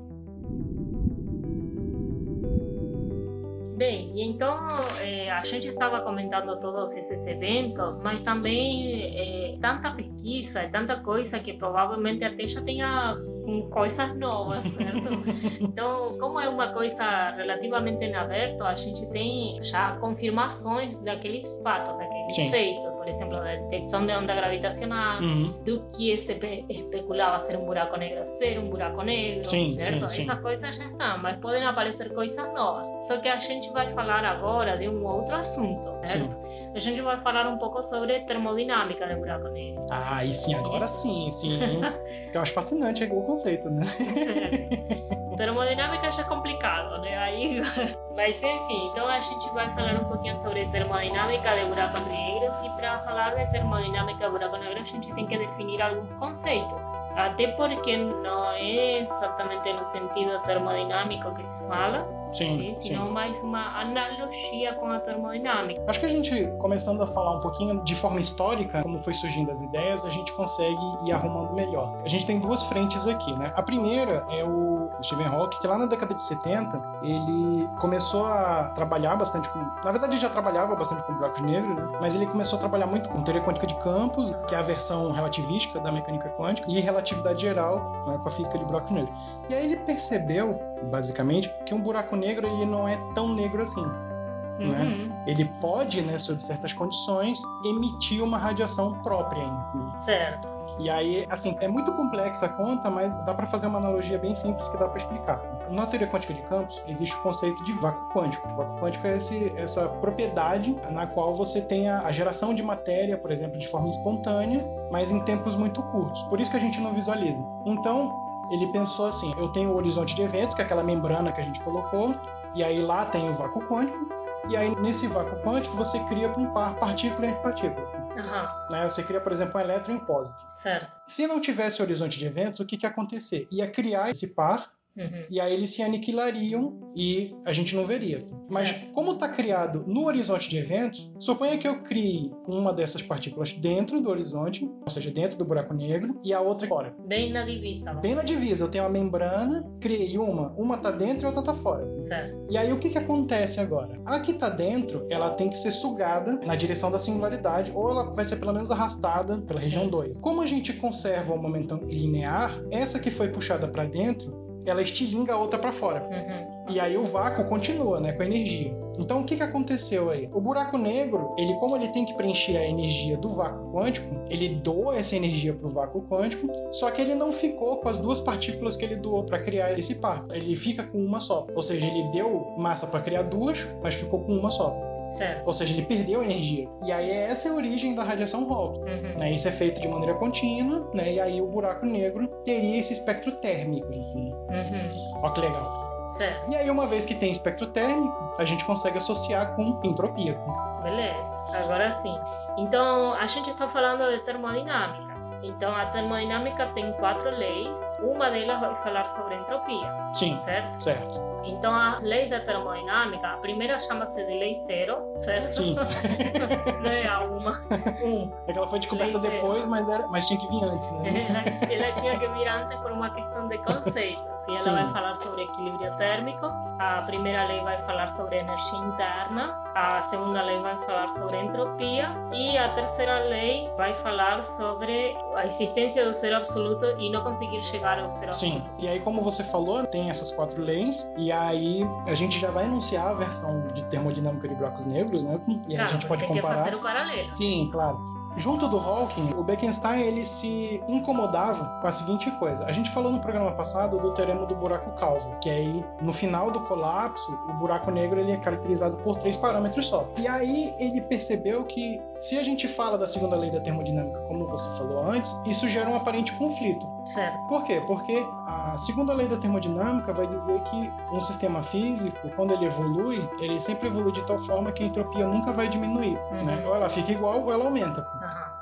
Então é, a gente estava comentando todos esses eventos, mas também é, tanta pesquisa, tanta coisa que provavelmente até já coisas novas, certo? então, como é uma coisa relativamente em aberto, a gente tem já confirmações daqueles fatos, daqueles Sim. feitos por exemplo, da detecção de onda gravitacional, uhum. do que se especulava ser um buraco negro, ser um buraco negro, sim, certo? Sim, Essas coisas já estão, mas podem aparecer coisas novas. Só que a gente vai falar agora de um outro assunto, certo? A gente vai falar um pouco sobre termodinâmica do buraco negro. Ah, e sim, agora sim, sim. Eu acho fascinante o conceito, né? termodinâmica já é complicado, né? Aí, mas enfim, então a gente vai falar um pouquinho sobre termodinâmica de buracos negros e para falar de termodinâmica de buracos negros a gente tem que definir alguns conceitos. Até porque não é exatamente no sentido termodinâmico que se fala, Sim, sim, sim. mais uma analogia com a termodinâmica. Acho que a gente, começando a falar um pouquinho de forma histórica, como foi surgindo as ideias, a gente consegue ir arrumando melhor. A gente tem duas frentes aqui, né? A primeira é o Stephen Hawking, que lá na década de 70, ele começou a trabalhar bastante com... Na verdade, ele já trabalhava bastante com buracos negros, né? Mas ele começou a trabalhar muito com teoria quântica de campos, que é a versão relativística da mecânica quântica, e relatividade geral, né, com a física de buracos negros. E aí ele percebeu, basicamente, que um buraco negro ele não é tão negro assim. Né? Uhum. Né? Ele pode, né, sob certas condições, emitir uma radiação própria. Certo. E aí, assim, é muito complexa a conta, mas dá para fazer uma analogia bem simples que dá para explicar. Na teoria quântica de campos, existe o conceito de vácuo quântico. O vácuo quântico é esse, essa propriedade na qual você tem a, a geração de matéria, por exemplo, de forma espontânea, mas em tempos muito curtos. Por isso que a gente não visualiza. Então, ele pensou assim: eu tenho o horizonte de eventos, que é aquela membrana que a gente colocou, e aí lá tem o vácuo quântico, e aí nesse vácuo quântico você cria um par partícula entre partícula. Uhum. Né? Você cria, por exemplo, um elétron em positivo. Certo. Se não tivesse horizonte de eventos, o que, que ia acontecer? Ia criar esse par Uhum. E aí eles se aniquilariam e a gente não veria. Mas como está criado no horizonte de eventos, suponha que eu crie uma dessas partículas dentro do horizonte, ou seja, dentro do buraco negro, e a outra fora. Bem na divisa. Bem na divisa. Eu tenho uma membrana, criei uma, uma está dentro e outra está fora. Certo. E aí o que, que acontece agora? A que está dentro, ela tem que ser sugada na direção da singularidade, ou ela vai ser pelo menos arrastada pela região 2. Como a gente conserva o momento linear, essa que foi puxada para dentro ela estilinga a outra para fora. Uhum. E aí o vácuo continua, né, com a energia. Então o que, que aconteceu aí? O buraco negro, ele como ele tem que preencher a energia do vácuo quântico, ele doa essa energia para o vácuo quântico, só que ele não ficou com as duas partículas que ele doou para criar esse par. Ele fica com uma só. Ou seja, ele deu massa para criar duas, mas ficou com uma só. Certo. Ou seja, ele perdeu energia. E aí essa é a origem da radiação Hawking. Uhum. Né? Isso é feito de maneira contínua, né? e aí o buraco negro teria esse espectro térmico. Uhum. Olha que legal. Certo. E aí, uma vez que tem espectro térmico, a gente consegue associar com entropia. Beleza. Agora sim. Então, a gente está falando de termodinâmica. Então, a termodinâmica tem quatro leis. Uma delas vai falar sobre entropia, Sim, certo? certo. Então, as leis da termodinâmica, a primeira chama-se de lei zero, certo? Sim. Não é a uma. Um. É que ela foi descoberta Lei zero. depois, mas, era, mas tinha que vir antes, né? Ela, ela tinha que vir antes por uma questão de conceito. Sim, ela Sim. vai falar sobre equilíbrio térmico. A primeira lei vai falar sobre energia interna. A segunda lei vai falar sobre entropia. E a terceira lei vai falar sobre a existência do zero absoluto e não conseguir chegar ao zero Sim, absoluto. e aí como você falou, tem essas quatro leis, e aí a gente já vai enunciar a versão de termodinâmica de buracos negros, né? E aí a Claro, gente pode tem que comparar. fazer o paralelo. Sim, claro. Junto do Hawking, o Bekenstein ele se incomodava com a seguinte coisa. A gente falou no programa passado do teorema do buraco calvo, que aí no final do colapso, o buraco negro ele é caracterizado por três parâmetros só. E aí ele percebeu que se a gente fala da segunda lei da termodinâmica, como você falou antes, isso gera um aparente conflito. Certo. Por quê? Porque a segunda lei da termodinâmica vai dizer que um sistema físico, quando ele evolui, ele sempre evolui de tal forma que a entropia nunca vai diminuir. Uhum. Né? Ou ela fica igual ou ela aumenta.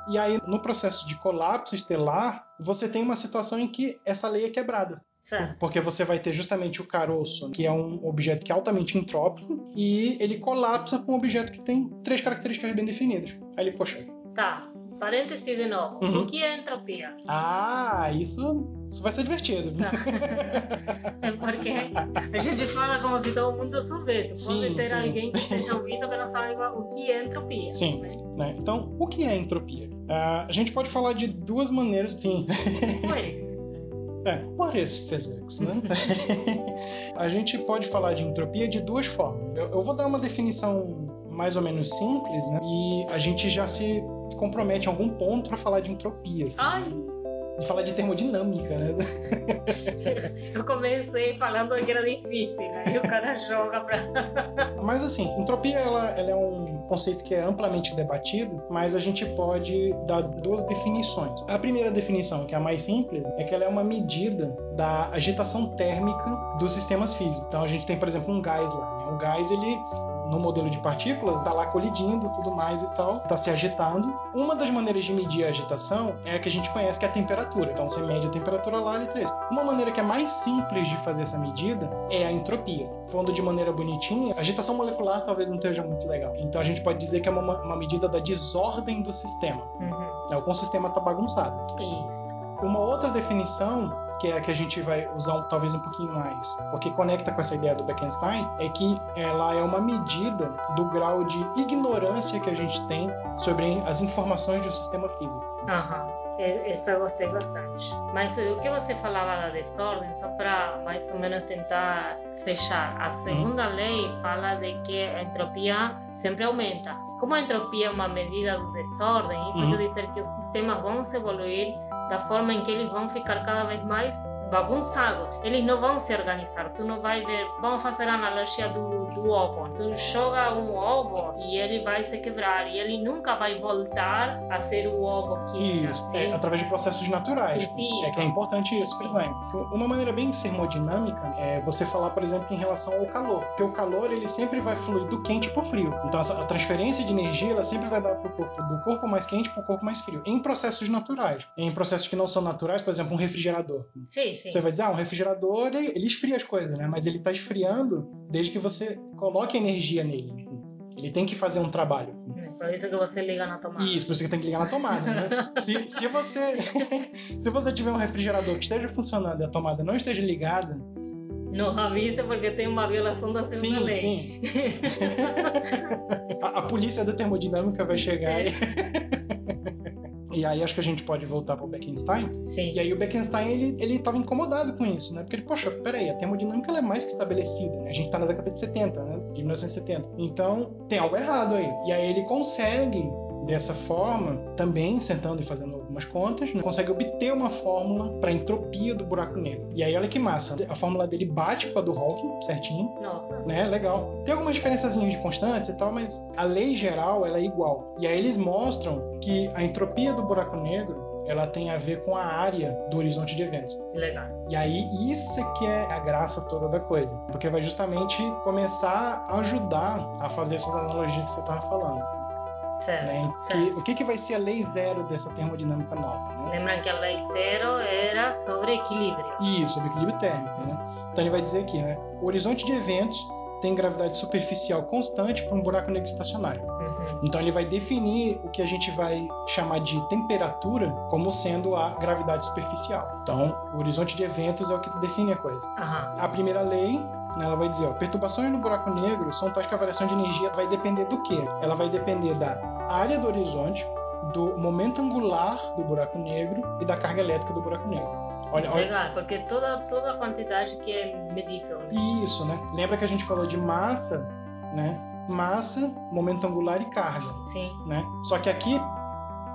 E aí, no processo de colapso estelar, você tem uma situação em que essa lei é quebrada. Certo. Porque você vai ter justamente o caroço, que é um objeto que é altamente entrópico, e ele colapsa com um objeto que tem três características bem definidas. Aí ele, poxa, Tá. Parêntese de novo. Uhum. O que é entropia? ah, isso, isso vai ser divertido. É porque a gente fala como se todo mundo soubesse. Pode Sim, ter sim. alguém que esteja ouvindo que não sabe o que é entropia. Sim. Né? né? Então, o que é entropia? Ah, a gente pode falar de duas maneiras, sim. Pois. É, what is physics, né? a gente pode falar de entropia de duas formas. Eu, eu vou dar uma definição mais ou menos simples, né? E a gente já se compromete em algum ponto para falar de entropia, assim, Ai, né? De falar de termodinâmica, né? eu comecei falando que era difícil, né? E o cara joga pra. Mas assim, entropia ela, ela é um conceito que é amplamente debatido, mas a gente pode dar duas definições. A primeira definição, que é a mais simples, é que ela é uma medida da agitação térmica dos sistemas físicos. Então a gente tem, por exemplo, um gás lá. Né? O gás ele no modelo de partículas, está lá colidindo, tudo mais e tal, está se agitando. Uma das maneiras de medir a agitação é a que a gente conhece, que é a temperatura. Então você mede a temperatura lá e tá isso. Uma maneira que é mais simples de fazer essa medida é a entropia. Falando de maneira bonitinha, a agitação molecular talvez não esteja muito legal. Então a gente pode dizer que é uma, uma medida da desordem do sistema. Uhum. É o sistema está bagunçado. Isso. Uma outra definição, que é a que a gente vai usar talvez um pouquinho mais, porque conecta com essa ideia do Bekenstein, é que ela é uma medida do grau de ignorância que a gente tem sobre as informações do sistema físico. Aham. Essa eu gostei bastante. Mas o que você falava da desordem, só para mais ou menos tentar fechar. A segunda lei fala de que a entropia sempre aumenta. Como a entropia é uma medida do desordem, isso Uhum. quer dizer que os sistemas vão se evoluir da forma em que eles vão ficar cada vez mais bagunçados. Eles não vão se organizar. Tu não vai ver. Vamos fazer a analogia do, do ovo. Tu joga um ovo e ele vai se quebrar e ele nunca vai voltar a ser o ovo que era. Isso, é, através de processos naturais. Isso. É que é importante isso, frisar. Uma maneira bem termodinâmica é você falar, por exemplo, em relação ao calor. Porque o calor ele sempre vai fluir do quente para o frio. Então a transferência de energia ela sempre vai dar pro corpo, do corpo mais quente para o corpo mais frio. Em processos naturais. Em processos que não são naturais, por exemplo, um refrigerador. Sim, sim. Você vai dizer, ah, um refrigerador ele, ele esfria as coisas, né? Mas ele está esfriando desde que você coloque energia nele. Ele tem que fazer um trabalho. Por isso que você liga na tomada. Isso, por isso que tem que ligar na tomada, né? se, se você se você tiver um refrigerador que esteja funcionando e a tomada não esteja ligada, Nos avise porque tem uma violação da segunda sim, lei. sim. a, a polícia da termodinâmica vai chegar e... e aí acho que a gente pode voltar para o Bekenstein. Sim. E aí o Bekenstein ele ele estava incomodado com isso, né? Porque ele, poxa, peraí, a termodinâmica ela é mais que estabelecida, né? A gente está na década de 70, né? De 1970. Então tem algo errado aí. E aí ele consegue dessa forma, também sentando e fazendo algumas contas, né? consegue obter uma fórmula para a entropia do buraco negro. E aí olha que massa, a fórmula dele bate com a do Hawking, certinho, Nossa. né? Legal. Tem algumas diferençazinhas de constantes e tal, mas a lei geral ela é igual. E aí eles mostram que a entropia do buraco negro ela tem a ver com a área do horizonte de eventos. Legal. E aí, isso é que é a graça toda da coisa. Porque vai justamente começar a ajudar a fazer essas analogias que você estava falando. Certo. Né? certo. Que, o que, que vai ser a lei zero dessa termodinâmica nova? Né? Lembra que a lei zero era sobre equilíbrio. Isso, sobre equilíbrio térmico. Né? Então ele vai dizer aqui, né? O horizonte de eventos tem gravidade superficial constante para um buraco negro estacionário. Uhum. Então ele vai definir o que a gente vai chamar de temperatura como sendo a gravidade superficial. Então o horizonte de eventos é o que define a coisa. Aham. A primeira lei, né, ela vai dizer, ó, perturbações no buraco negro são tais que a variação de energia vai depender do quê? Ela vai depender da área do horizonte, do momento angular do buraco negro e da carga elétrica do buraco negro. Olha, olha Legal, porque toda, toda a quantidade que é medível. Né? isso, né? Lembra que a gente falou de massa, né? Massa, momento angular e carga, Sim. né? Só que aqui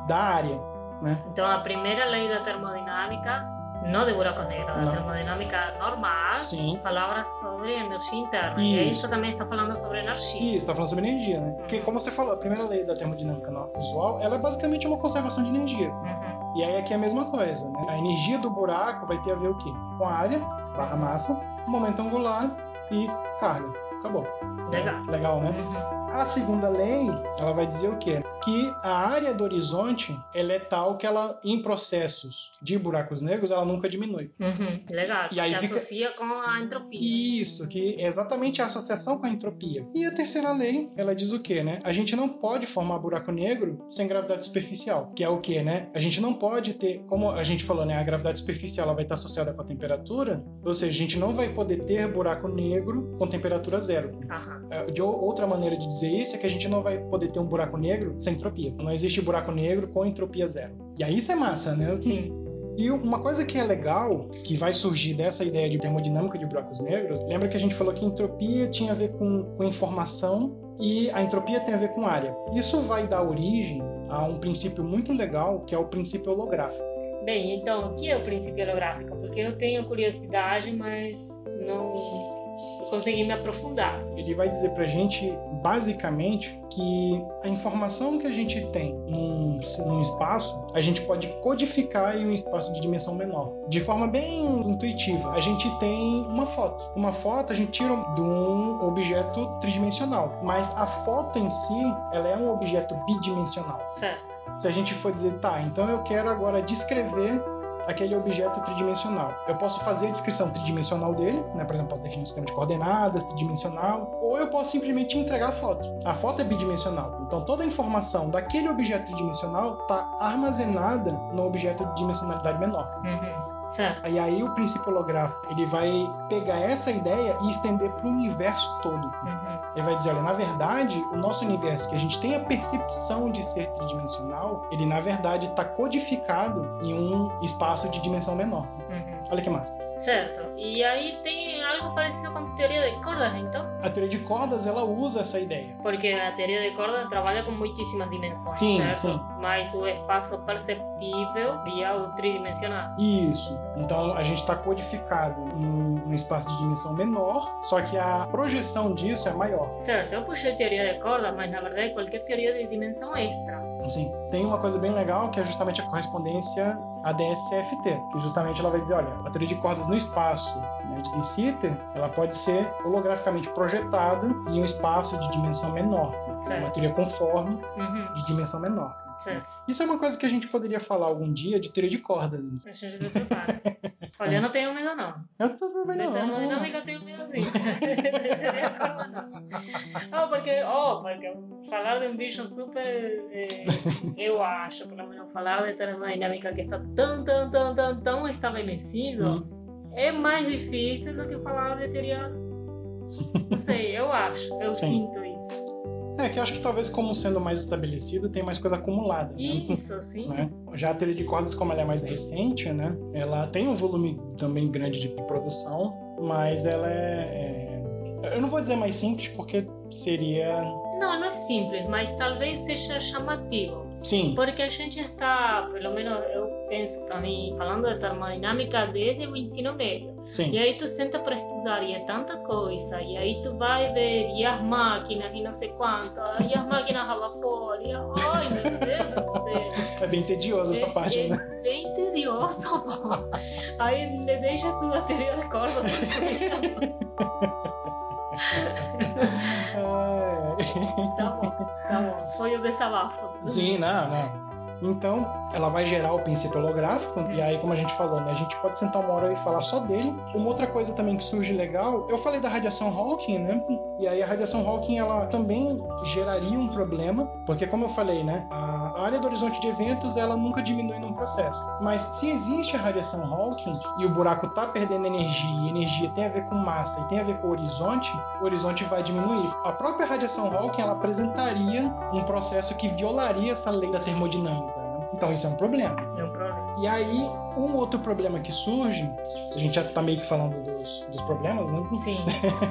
da área, né? Então a primeira lei da termodinâmica, não de buracos negros, da Não. termodinâmica normal, Sim. falava sobre energia interna. E aí isso também está falando sobre energia. Isso, tá falando sobre energia, né? Porque como você falou, a primeira lei da termodinâmica no- usual, ela é basicamente uma conservação de energia. Uhum. E aí aqui é a mesma coisa, né? A energia do buraco vai ter a ver o quê? Com a área, barra massa, momento angular e carga. Acabou. Legal. Legal, né? Uhum. A segunda lei, ela vai dizer o quê? Que a área do horizonte, ela é tal que ela, em processos de buracos negros, ela nunca diminui. Uhum. Legal. E aí fica- associa com a entropia. Isso, que é exatamente a associação com a entropia. E a terceira lei, ela diz o quê, né? A gente não pode formar buraco negro sem gravidade superficial, que é o quê, né? A gente não pode ter, como a gente falou, né? A gravidade superficial ela vai estar associada com a temperatura, ou seja, a gente não vai poder ter buraco negro com temperatura zero. É, De ou- outra maneira de dizer isso é que a gente não vai poder ter um buraco negro sem entropia. Não existe buraco negro com entropia zero. E aí isso é massa, né? Sim. E uma coisa que é legal, que vai surgir dessa ideia de termodinâmica de buracos negros, lembra que a gente falou que entropia tinha a ver com, com informação e a entropia tem a ver com área. Isso vai dar origem a um princípio muito legal, que é o princípio holográfico. Bem, então, o que é o princípio holográfico? Porque eu tenho curiosidade, mas não consegui me aprofundar. Ele vai dizer pra gente, basicamente, que a informação que a gente tem num, num espaço, a gente pode codificar em um espaço de dimensão menor. De forma bem intuitiva, a gente tem uma foto. Uma foto a gente tira de um objeto tridimensional, mas a foto em si, ela é um objeto bidimensional. Certo. Se a gente for dizer, tá, então eu quero agora descrever aquele objeto tridimensional. Eu posso fazer a descrição tridimensional dele, né? Por exemplo, posso definir um sistema de coordenadas tridimensional, ou eu posso simplesmente entregar a foto. A foto é bidimensional, então toda a informação daquele objeto tridimensional está armazenada no objeto de dimensionalidade menor. Uhum. Certo. E aí o princípio holográfico ele vai pegar essa ideia e estender para o universo todo. Uhum. Ele vai dizer, olha, na verdade, o nosso universo, que a gente tem a percepção de ser tridimensional, ele na verdade está codificado em um espaço de dimensão menor. Uhum. Olha que massa. Certo. E aí tem algo parecido com teoria de cordas, então? A teoria de cordas, ela usa essa ideia. Porque a teoria de cordas trabalha com muitíssimas dimensões, Sim, certo? sim. Mas o espaço perceptível via o tridimensional. Isso. Então a gente está codificado num, num espaço de dimensão menor, só que a projeção disso é maior. Certo, eu puxei teoria de cordas, mas na verdade qualquer teoria de dimensão extra. Assim, tem uma coisa bem legal que é justamente a correspondência à DSCFT, que justamente ela vai dizer, olha, a teoria de cordas no espaço né, de De Sitter, ela pode ser holograficamente projetada em um espaço de dimensão menor, né, Certo. uma teoria conforme Uhum. de dimensão menor. Certo. Isso é uma coisa que a gente poderia falar algum dia de teoria de cordas. A gente se prepara. Olha, eu não tenho medo não. Eu tô tudo bem, De não. não, não. eu tenho não. Oh, porque, oh, porque falar de um bicho super, eh, eu acho, pelo menos falar de termodinâmica que está tão, tão, tão, tão, tão estabelecido, Hum. é mais difícil do que falar de teorias. Não sei, eu acho, eu Sim. sinto isso. É que eu acho que talvez como sendo mais estabelecido, tem mais coisa acumulada. né? Isso, sim. né? Já a teoria de cordas, como ela é mais recente, né? Ela tem um volume também grande de produção, mas ela é, é- Eu não vou dizer mais simples, porque seria... Não, não é simples, mas talvez seja chamativo. Sim, Porque a gente está, pelo menos eu penso para mim, falando de termodinâmica desde o ensino médio. E sim. aí tu senta para estudar e é tanta coisa, e aí tu vai ver, e as máquinas, e não sei quanto, e as máquinas a vapor, e ai meu Deus do céu. É bem tedioso essa é, parte, é né? bem tedioso, pô. Aí ele deixa tudo a teoria de corda. tá bom, tá bom. Foi o desabafo. Sim, não, não. Então, ela vai gerar o princípio holográfico, e aí, como a gente falou, né, a gente pode sentar uma hora e falar só dele. Uma outra coisa também que surge legal, eu falei da radiação Hawking, né? E aí a radiação Hawking, ela também geraria um problema, porque como eu falei, né, a área do horizonte de eventos, ela nunca diminui num processo. Mas se existe a radiação Hawking e o buraco tá perdendo energia, e energia tem a ver com massa e tem a ver com o horizonte, o horizonte vai diminuir. A própria radiação Hawking, ela apresentaria um processo que violaria essa lei da termodinâmica. Então isso é um problema. É um problema. E aí, um outro problema que surge, a gente já tá meio que falando dos, dos problemas, né? Sim.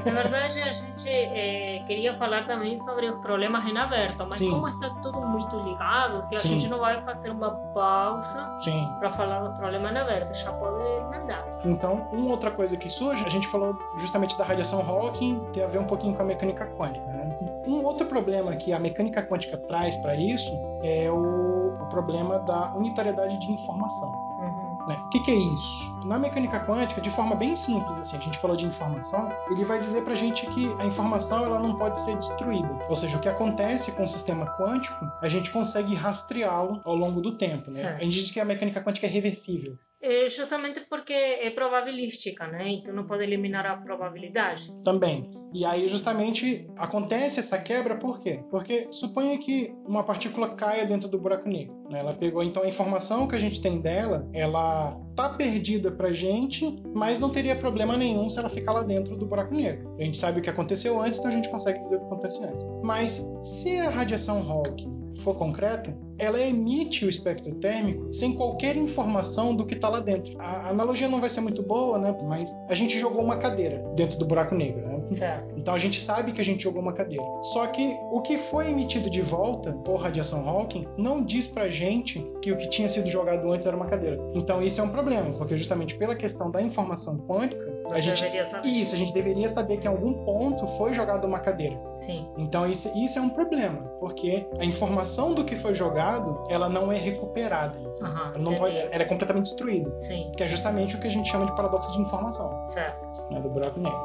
Na verdade, a gente é, queria falar também sobre os problemas em aberto, mas Sim. como está tudo muito ligado, se a Sim. gente não vai fazer uma pausa para falar dos problemas em aberto, já pode mandar. Então, uma outra coisa que surge, a gente falou justamente da radiação Hawking, tem a ver um pouquinho com a mecânica quântica. Né? Um outro problema que a mecânica quântica traz para isso é o, o problema da unitariedade de informação. Né? O que, que é isso? Na mecânica quântica, de forma bem simples, assim, a gente falou de informação, ele vai dizer pra gente que a informação ela não pode ser destruída. Ou seja, o que acontece com o sistema quântico, a gente consegue rastreá-lo ao longo do tempo. Né? Certo. A gente diz que a mecânica quântica é reversível. É justamente porque é probabilística, né? Então não pode eliminar a probabilidade. também. E aí, justamente, acontece essa quebra por quê? Porque suponha que uma partícula caia dentro do buraco negro. né? Ela pegou, então, a informação que a gente tem dela, ela tá perdida pra gente, mas não teria problema nenhum se ela ficar lá dentro do buraco negro. A gente sabe o que aconteceu antes, então a gente consegue dizer o que aconteceu antes. Mas se a radiação Hawking for concreta, ela emite o espectro térmico sem qualquer informação do que está lá dentro. A analogia não vai ser muito boa, né? Mas a gente jogou uma cadeira dentro do buraco negro, né? Certo. Então a gente sabe que a gente jogou uma cadeira. Só que o que foi emitido de volta por radiação Hawking não diz pra gente que o que tinha sido jogado antes era uma cadeira. Então isso é um problema, porque justamente pela questão da informação quântica, a gente deveria saber. isso, a gente deveria saber que em algum ponto foi jogada uma cadeira. Sim. Então isso, isso é um problema, porque a informação do que foi jogado, ela não é recuperada. Aham. Ela, não pode, ela é completamente destruída, Sim. que é justamente o que a gente chama de paradoxo de informação Certo. né, do buraco negro.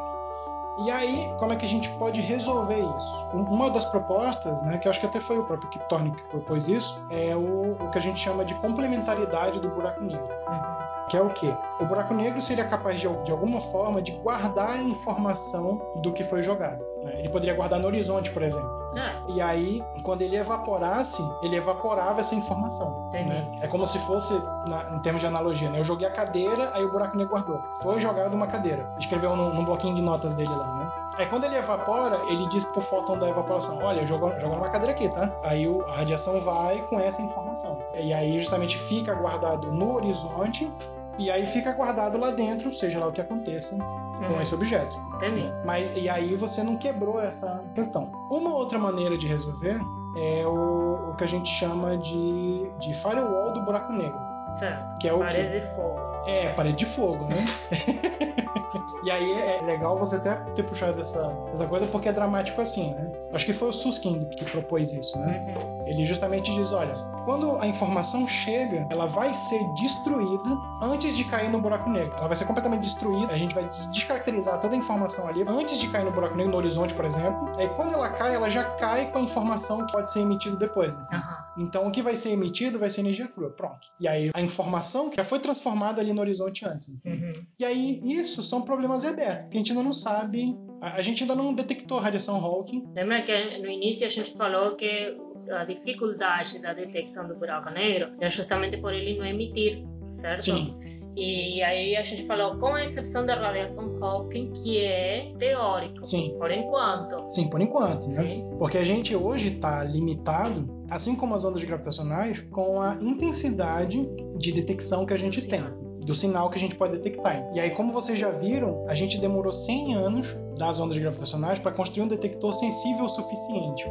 E aí, como é que a gente pode resolver isso? Um- Uma das propostas, né, que acho que até foi o próprio Kip Thorne que propôs isso, é o, o que a gente chama de complementaridade do buraco negro. Uhum. Que é o quê? O buraco negro seria capaz de, de alguma forma de guardar a informação do que foi jogado. né? Ele poderia guardar no horizonte, por exemplo. É, E aí, quando ele evaporasse, ele evaporava essa informação. Né? É como se fosse, na- em termos de analogia, né? Eu joguei a cadeira, aí o buraco negro guardou. Foi jogado uma cadeira. Escreveu num, num bloquinho de notas dele lá, né? Aí quando ele evapora, ele diz pro fóton da evaporação: Olha, jogou, jogou numa cadeira aqui, tá? Aí o- a radiação vai com essa informação. E aí justamente fica guardado no horizonte. E aí fica guardado lá dentro, seja lá o que aconteça com Uhum. esse objeto. Entendi. Mas e aí você não quebrou essa questão. Uma outra maneira de resolver é o, o que a gente chama de, de firewall do buraco negro. Certo. Que é o Parede quê? de fogo. É, parede de fogo, né? e aí é legal você até ter puxado essa, essa coisa porque é dramático assim, né? Acho que foi o Susskind que propôs isso, né? Uhum. Ele justamente diz, olha, quando a informação chega, ela vai ser destruída antes de cair no buraco negro. Ela vai ser completamente destruída, a gente vai descaracterizar toda a informação ali antes de cair no buraco negro, no horizonte, por exemplo. Aí quando ela cai, ela já cai com a informação que pode ser emitida depois. né? Aham. Então o que vai ser emitido vai ser energia crua, pronto. E aí a informação que já foi transformada ali no horizonte antes. Uhum. E aí isso são problemas abertos, que a gente ainda não sabe, a gente ainda não detectou a radiação Hawking, Lembra que no início a gente falou que a dificuldade da detecção do buraco negro é justamente por ele não emitir, certo? Sim. E aí a gente falou, com a exceção da radiação Hawking, que é teórico, Sim. por enquanto. Sim, por enquanto, né? Sim. Porque a gente hoje está limitado, assim como as ondas gravitacionais, com a intensidade de detecção que a gente tem, do sinal que a gente pode detectar. E aí, como vocês já viram, a gente demorou 100 anos das ondas gravitacionais para construir um detector sensível o suficiente.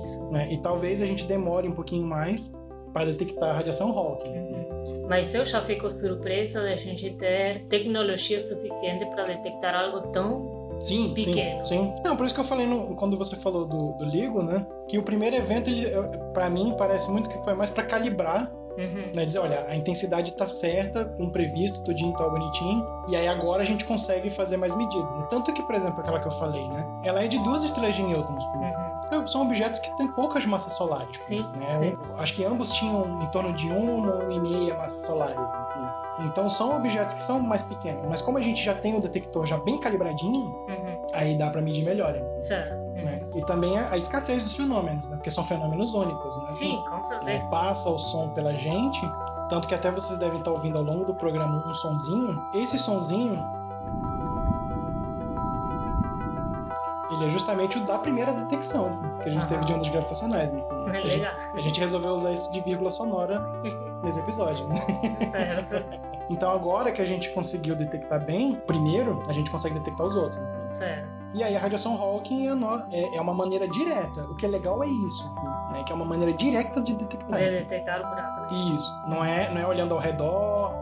Isso. Né? E talvez a gente demore um pouquinho mais para detectar a radiação Hawking. Uhum. Mas eu já fico surpresa de a gente ter tecnologia suficiente para detectar algo tão Sim, Pequeno. sim, sim. Não, por isso que eu falei no- quando você falou do, do LIGO, né? Que o primeiro evento, ele, para mim, parece muito que foi mais para calibrar Uhum. Né? Dizer, olha, a intensidade tá certa, com previsto, tudinho tá bonitinho, e aí agora a gente consegue fazer mais medidas. né? Tanto que, por exemplo, aquela que eu falei, né? Ela é de duas estrelas de nêutrons. Uhum. Então, São objetos que têm poucas massas solares. Sim, né? sim. Acho que ambos tinham em torno de uma e meia massas solares. enfim. Então são objetos que são mais pequenos. Mas como a gente já tem o detector já bem calibradinho, Uhum. aí dá para medir melhor. né? Certo. Uhum. E também a, a escassez dos fenômenos, né? Porque são fenômenos únicos, né? Sim, com né, certeza. passa o som pela gente, tanto que até vocês devem estar ouvindo ao longo do programa um sonzinho. Esse sonzinho ele é justamente o da primeira detecção que a gente Aham. teve de ondas gravitacionais. Né? A, gente, Legal. a gente resolveu usar isso de vírgula sonora nesse episódio. Né? certo. Então agora que a gente conseguiu detectar bem, primeiro a gente consegue detectar os outros. né? Certo. E aí a radiação Hawking é, no- é- é uma maneira direta. O que é legal é isso, né? que é uma maneira direta de detectar. De detectar o buraco. Né? Isso. Não é, não é olhando ao redor,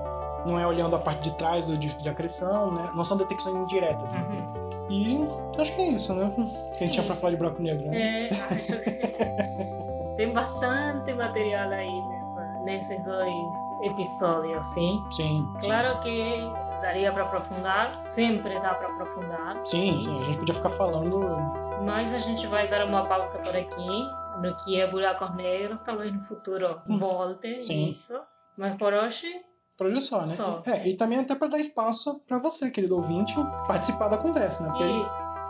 não é olhando a parte de trás do disco de acreção, né? Não são detecções indiretas. né? Uhum. E acho que é isso, né? Que a Sim. gente tinha pra falar de buraco negro. Né? É, acho que tem bastante material aí nessa, nesses dois episódios, sim. Sim. Claro que daria para aprofundar, sempre dá para aprofundar. Sim, sim. A gente podia ficar falando. Mas a gente vai dar uma pausa por aqui, no que é buracos negros, talvez no futuro Hum, volte sim. isso. Mas por hoje, Por hoje só, né? Só, é, e também até para dar espaço para você, querido ouvinte, participar da conversa, né? Porque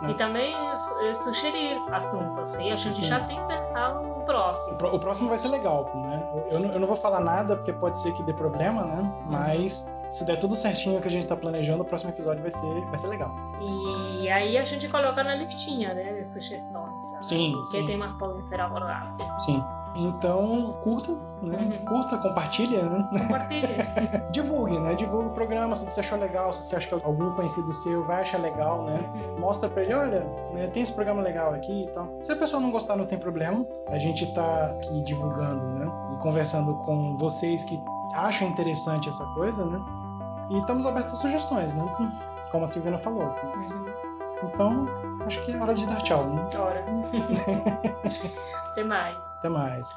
né? E também eh, sugerir assuntos, sim? A gente Sim. já tem pensado no próximo. o pró- o próximo vai ser legal, né? Eu- Eu não, eu não vou falar nada porque pode ser que dê problema, né? Mas se der tudo certinho que a gente tá planejando, o próximo episódio vai ser, vai ser legal. E aí a gente coloca na listinha né, sugestões. né? Sim, Que sim. temas podem ser abordados. Sim. Então, curta, né? Uhum. Curta, compartilha, né? Compartilhe. Divulgue, né? Divulgue o programa, se você achou legal, se você acha que algum conhecido seu vai achar legal, né? Uhum. Mostra pra ele, olha, né, tem esse programa legal aqui e tal. Se a pessoa não gostar, não tem problema. A gente tá aqui divulgando, né? E conversando com vocês que acham interessante essa coisa, né? E estamos abertos a sugestões, né? Como a Silvina falou. Uhum. Então, acho que é hora de dar tchau, né? Ora. Até mais. Até mais.